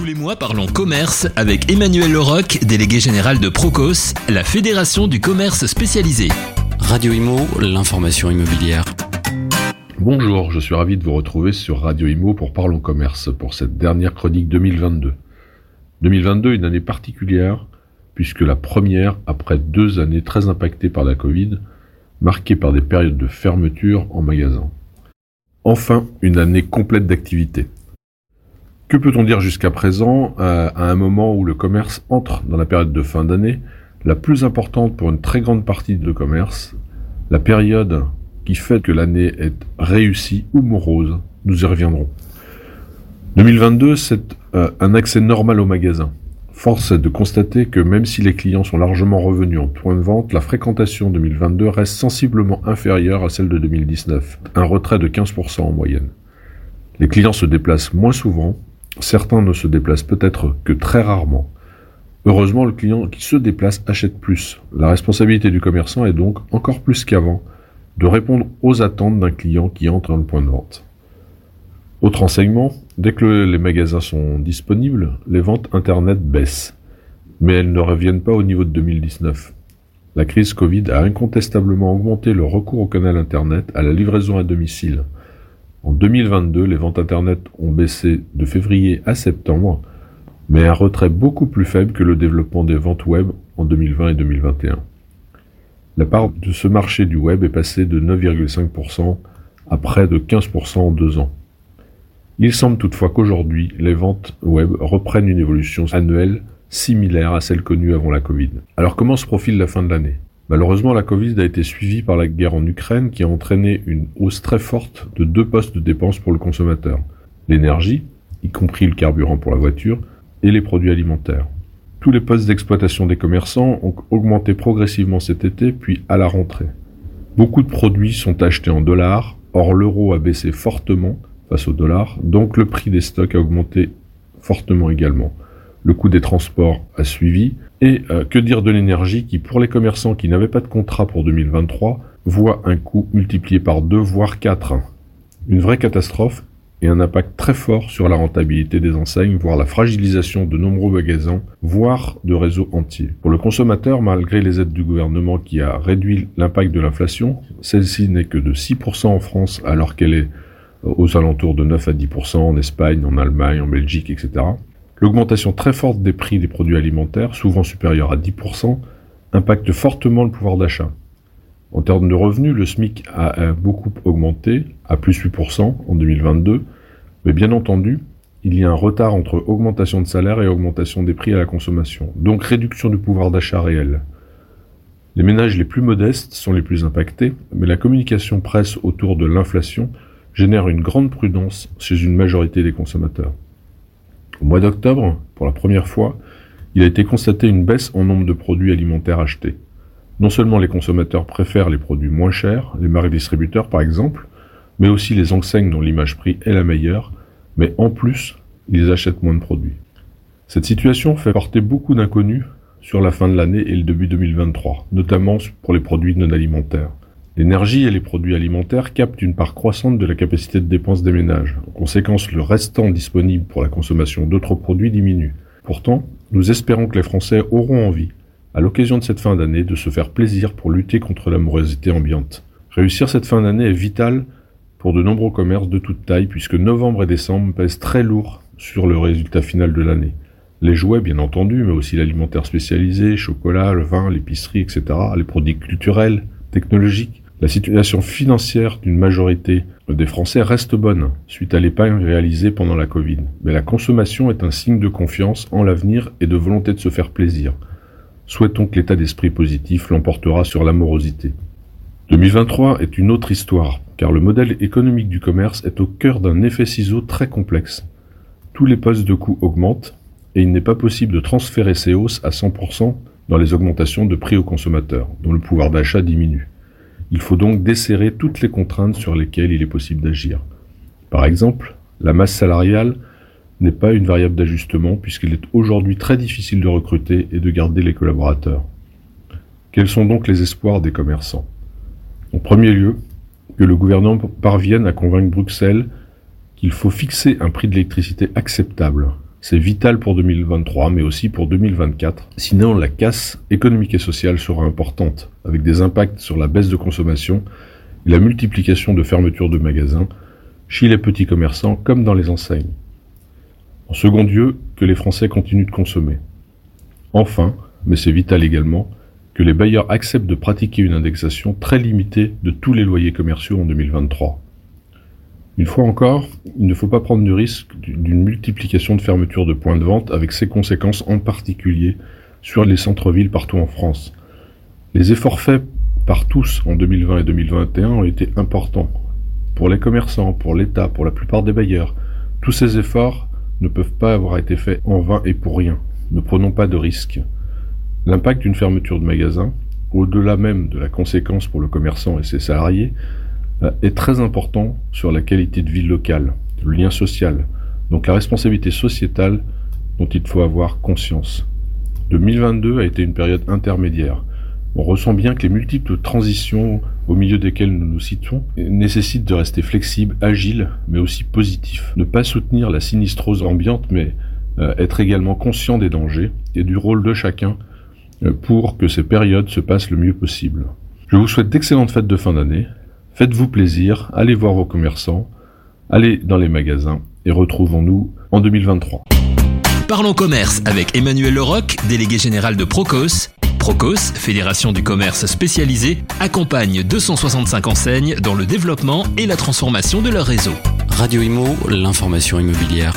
Tous les mois, parlons commerce avec Emmanuel Leroc, délégué général de Procos, la fédération du commerce spécialisé. Radio Imo, l'information immobilière. Bonjour, je suis ravi de vous retrouver sur Radio Imo pour Parlons Commerce pour cette dernière chronique 2022. 2022, une année particulière, puisque la première après deux années très impactées par la Covid, marquées par des périodes de fermeture en magasin. Enfin, une année complète d'activité. Que peut-on dire jusqu'à présent euh, à un moment où le commerce entre dans la période de fin d'année, la plus importante pour une très grande partie de commerce, la période qui fait que l'année est réussie ou morose Nous y reviendrons. 2022, c'est euh, un accès normal au magasin. Force est de constater que même si les clients sont largement revenus en point de vente, la fréquentation 2022 reste sensiblement inférieure à celle de 2019, un retrait de 15% en moyenne. Les clients se déplacent moins souvent, certains ne se déplacent peut-être que très rarement. Heureusement, le client qui se déplace achète plus. La responsabilité du commerçant est donc, encore plus qu'avant, de répondre aux attentes d'un client qui entre dans le point de vente. Autre enseignement, dès que les magasins sont disponibles, les ventes Internet baissent. Mais elles ne reviennent pas au niveau de 2019. La crise Covid a incontestablement augmenté le recours au canal Internet à la livraison à domicile. En 2022, les ventes Internet ont baissé de février à septembre, mais un retrait beaucoup plus faible que le développement des ventes web en 2020 et 2021. La part de ce marché du web est passée de 9,5% à près de 15% en deux ans. Il semble toutefois qu'aujourd'hui, les ventes web reprennent une évolution annuelle similaire à celle connue avant la Covid. Alors comment se profile la fin de l'année? Malheureusement, la Covid a été suivie par la guerre en Ukraine qui a entraîné une hausse très forte de deux postes de dépenses pour le consommateur. L'énergie, y compris le carburant pour la voiture, et les produits alimentaires. Tous les postes d'exploitation des commerçants ont augmenté progressivement cet été, puis à la rentrée. Beaucoup de produits sont achetés en dollars, or l'euro a baissé fortement face au dollar, donc le prix des stocks a augmenté fortement également. Le coût des transports a suivi, et euh, que dire de l'énergie qui, pour les commerçants qui n'avaient pas de contrat pour 2023, voit un coût multiplié par deux, voire quatre. Une vraie catastrophe et un impact très fort sur la rentabilité des enseignes, voire la fragilisation de nombreux magasins, voire de réseaux entiers. Pour le consommateur, malgré les aides du gouvernement qui a réduit l'impact de l'inflation, celle-ci n'est que de 6% en France alors qu'elle est aux alentours de 9 à 10% en Espagne, en Allemagne, en Belgique, etc. L'augmentation très forte des prix des produits alimentaires, souvent supérieure à 10%, impacte fortement le pouvoir d'achat. En termes de revenus, le SMIC a beaucoup augmenté, à plus 8% en 2022, mais bien entendu, il y a un retard entre augmentation de salaire et augmentation des prix à la consommation, donc réduction du pouvoir d'achat réel. Les ménages les plus modestes sont les plus impactés, mais la communication presse autour de l'inflation génère une grande prudence chez une majorité des consommateurs. Au mois d'octobre, pour la première fois, il a été constaté une baisse en nombre de produits alimentaires achetés. Non seulement les consommateurs préfèrent les produits moins chers, les marques distributeurs par exemple, mais aussi les enseignes dont l'image prix est la meilleure, mais en plus, ils achètent moins de produits. Cette situation fait porter beaucoup d'inconnus sur la fin de l'année et le début 2023, notamment pour les produits non alimentaires. L'énergie et les produits alimentaires captent une part croissante de la capacité de dépense des ménages. En conséquence, le restant disponible pour la consommation d'autres produits diminue. Pourtant, nous espérons que les Français auront envie à l'occasion de cette fin d'année, de se faire plaisir pour lutter contre l'amorosité ambiante. Réussir cette fin d'année est vital pour de nombreux commerces de toute taille, puisque novembre et décembre pèsent très lourd sur le résultat final de l'année. Les jouets, bien entendu, mais aussi l'alimentaire spécialisé, chocolat, le vin, l'épicerie, etc., les produits culturels, technologiques. La situation financière d'une majorité des Français reste bonne, suite à l'épargne réalisée pendant la Covid. Mais la consommation est un signe de confiance en l'avenir et de volonté de se faire plaisir. Souhaitons que l'état d'esprit positif l'emportera sur l'amorosité. 2023 est une autre histoire, car le modèle économique du commerce est au cœur d'un effet ciseau très complexe. Tous les postes de coûts augmentent, et il n'est pas possible de transférer ces hausses à 100% dans les augmentations de prix aux consommateurs, dont le pouvoir d'achat diminue. Il faut donc desserrer toutes les contraintes sur lesquelles il est possible d'agir. Par exemple, la masse salariale n'est pas une variable d'ajustement puisqu'il est aujourd'hui très difficile de recruter et de garder les collaborateurs. Quels sont donc les espoirs des commerçants? En premier lieu, que le gouvernement parvienne à convaincre Bruxelles qu'il faut fixer un prix de l'électricité acceptable. C'est vital pour 2023, mais aussi pour 2024. Sinon, la casse économique et sociale sera importante, avec des impacts sur la baisse de consommation et la multiplication de fermetures de magasins, chez les petits commerçants comme dans les enseignes. En second lieu, que les Français continuent de consommer. Enfin, mais c'est vital également, que les bailleurs acceptent de pratiquer une indexation très limitée de tous les loyers commerciaux en 2023. Une fois encore, il ne faut pas prendre de risque d'une multiplication de fermetures de points de vente avec ses conséquences en particulier sur les centres-villes partout en France. Les efforts faits par tous en 2020 et 2021 ont été importants. Pour les commerçants, pour l'État, pour la plupart des bailleurs, tous ces efforts ne peuvent pas avoir été faits en vain et pour rien. Ne prenons pas de risques. L'impact d'une fermeture de magasin, au-delà même de la conséquence pour le commerçant et ses salariés, est très important sur la qualité de vie locale, le lien social, donc la responsabilité sociétale dont il faut avoir conscience. 2022 a été une période intermédiaire. On ressent bien que les multiples transitions au milieu desquelles nous nous situons nécessitent de rester flexible, agile, mais aussi positif. Ne pas soutenir la sinistrose ambiante, mais euh, être également conscient des dangers et du rôle de chacun euh, pour que ces périodes se passent le mieux possible. Je vous souhaite d'excellentes fêtes de fin d'année Faites-vous plaisir, allez voir vos commerçants, allez dans les magasins et retrouvons-nous en 2023. Parlons commerce avec Emmanuel Leroc, délégué général de Procos. Procos, fédération du commerce spécialisé, accompagne 265 enseignes dans le développement et la transformation de leur réseau. Radio Imo, l'information immobilière.